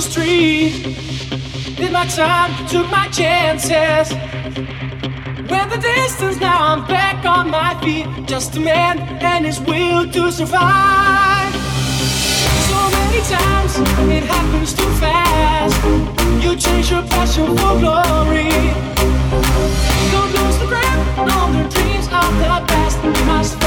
Christmas tree. Did my time, took my chances. Went the distance, now I'm back on my feet. Just a man and his will to survive. So many times it happens too fast. You change your passion for glory. Don't lose the grip on the dreams of the past. You must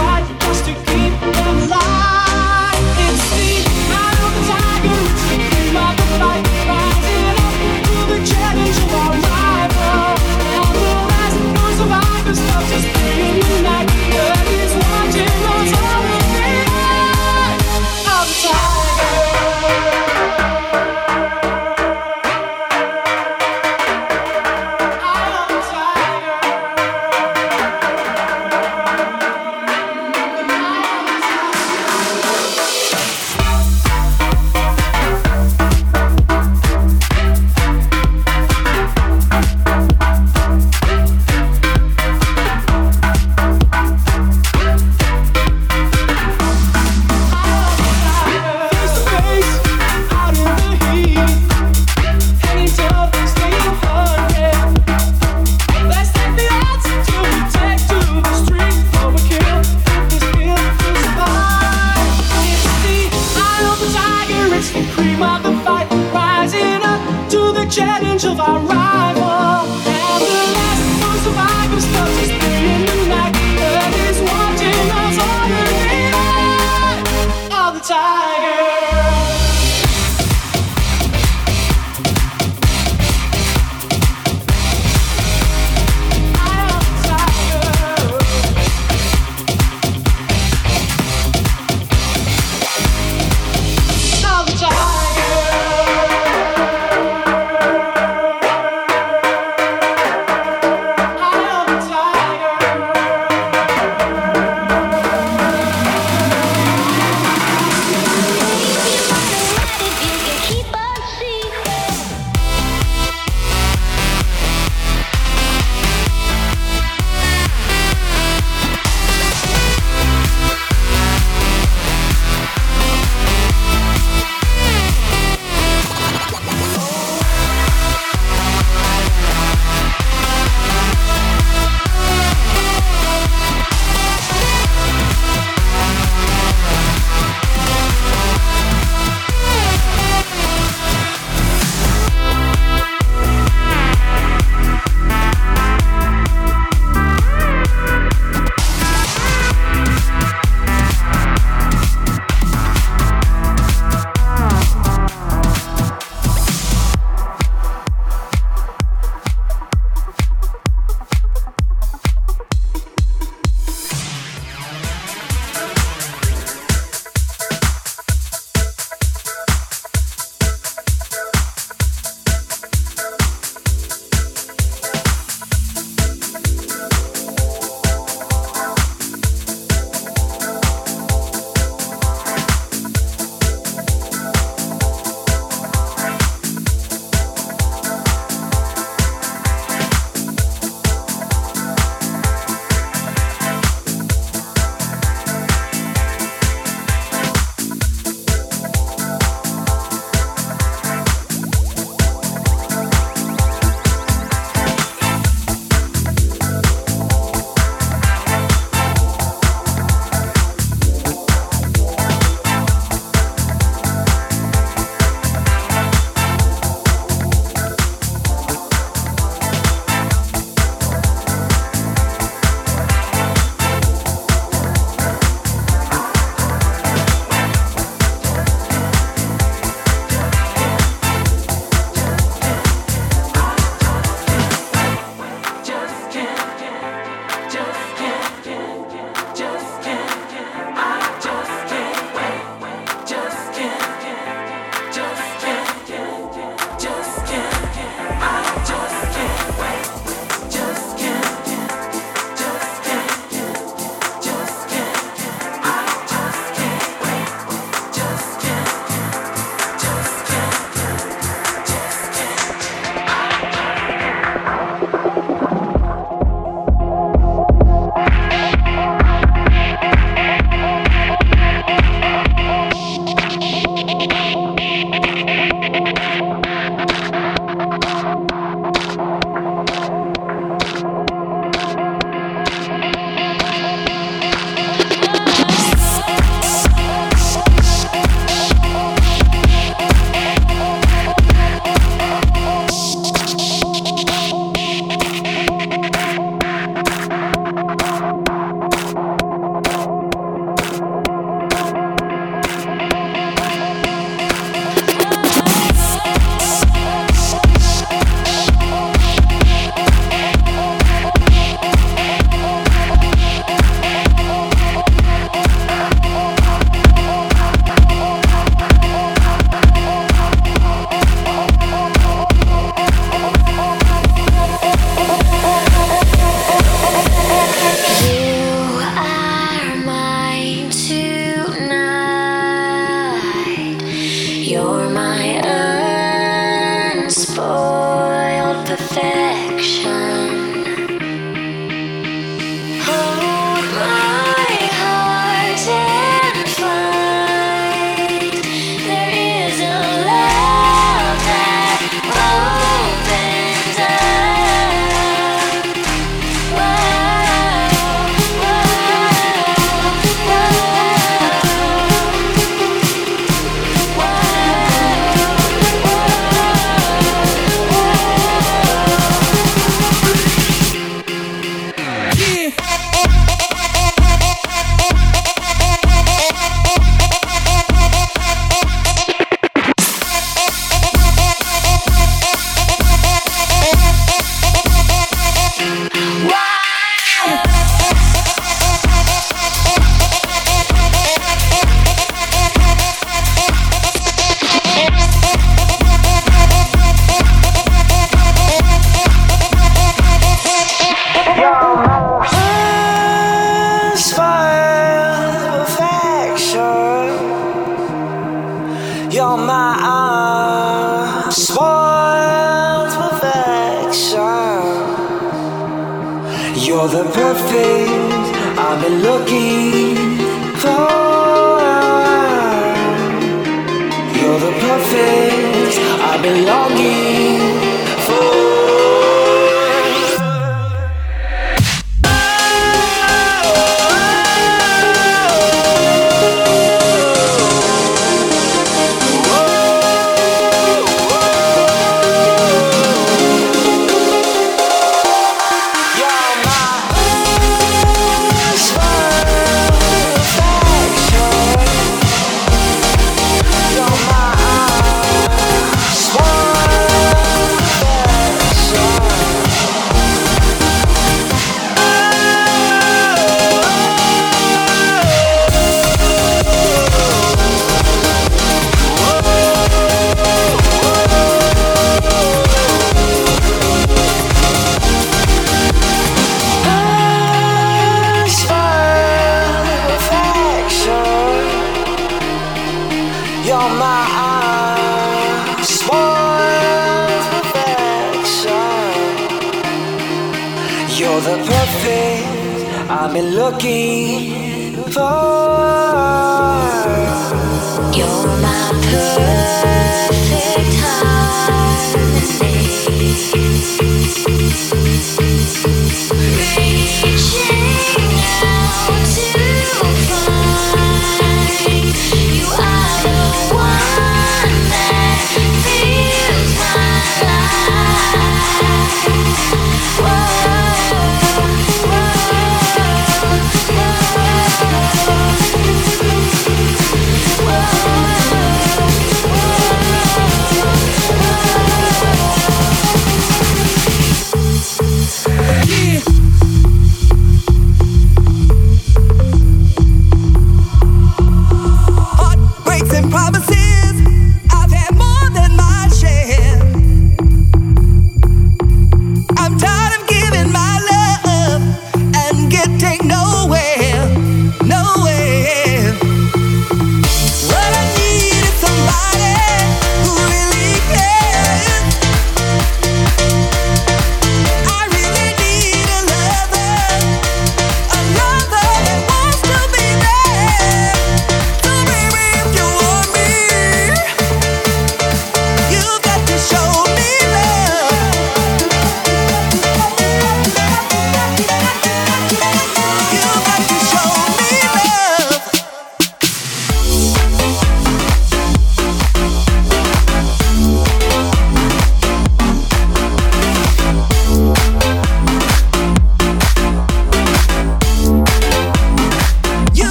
You're my uh, spoiled perfection. You're the perfect I've been looking for. You're the perfect I've been longing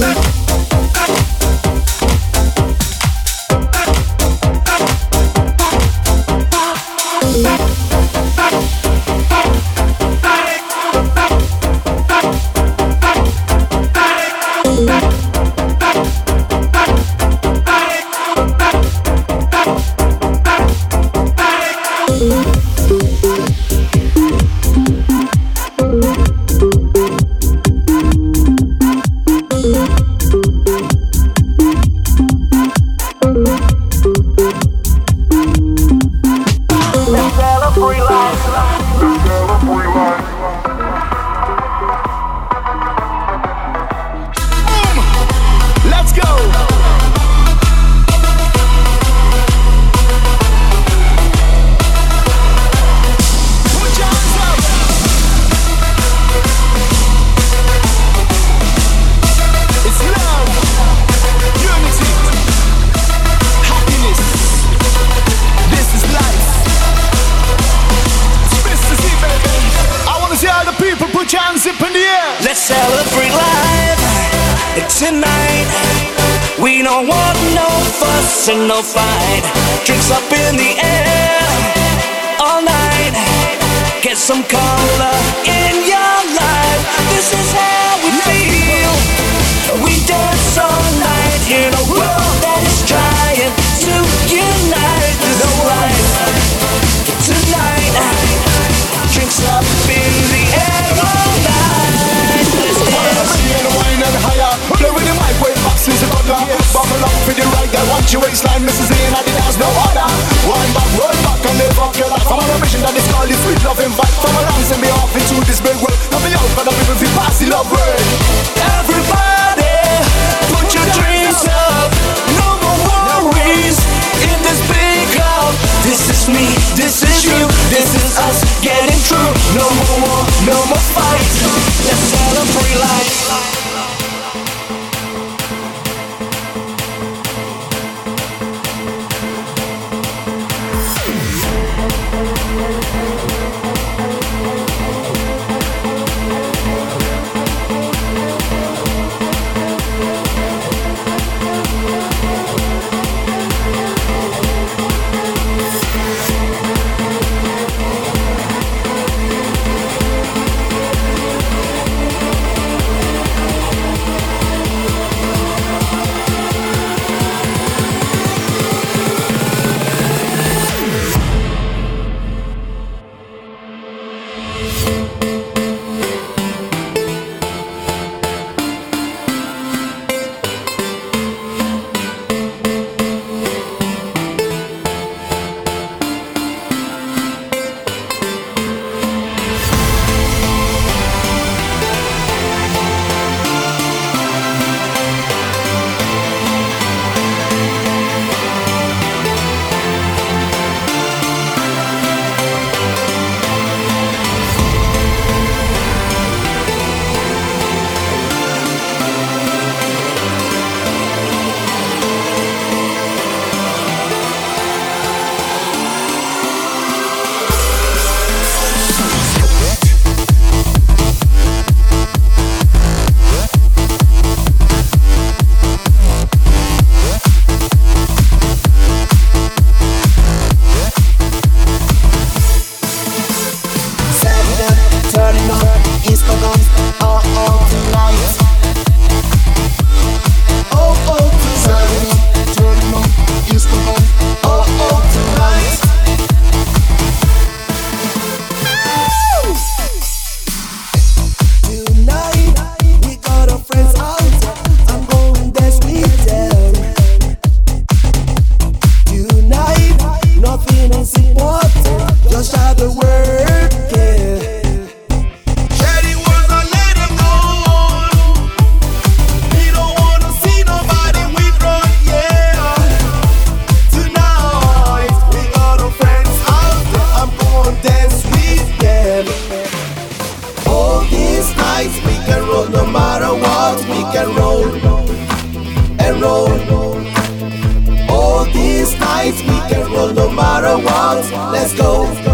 Bye. Fuss and no fight. Drinks up in the air all night. Get some color in your life. This is how we feel. We dance all night in a world that is trying to unite. Is life tonight. Drinks up in of vodka Buckle up for the right guy Want your waistline Mrs. in and has no other Wind back, roll back and live up. Your life I'm on a mission that is called the sweet loving vibe From a and be off into this big walls. Let's go.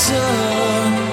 Thank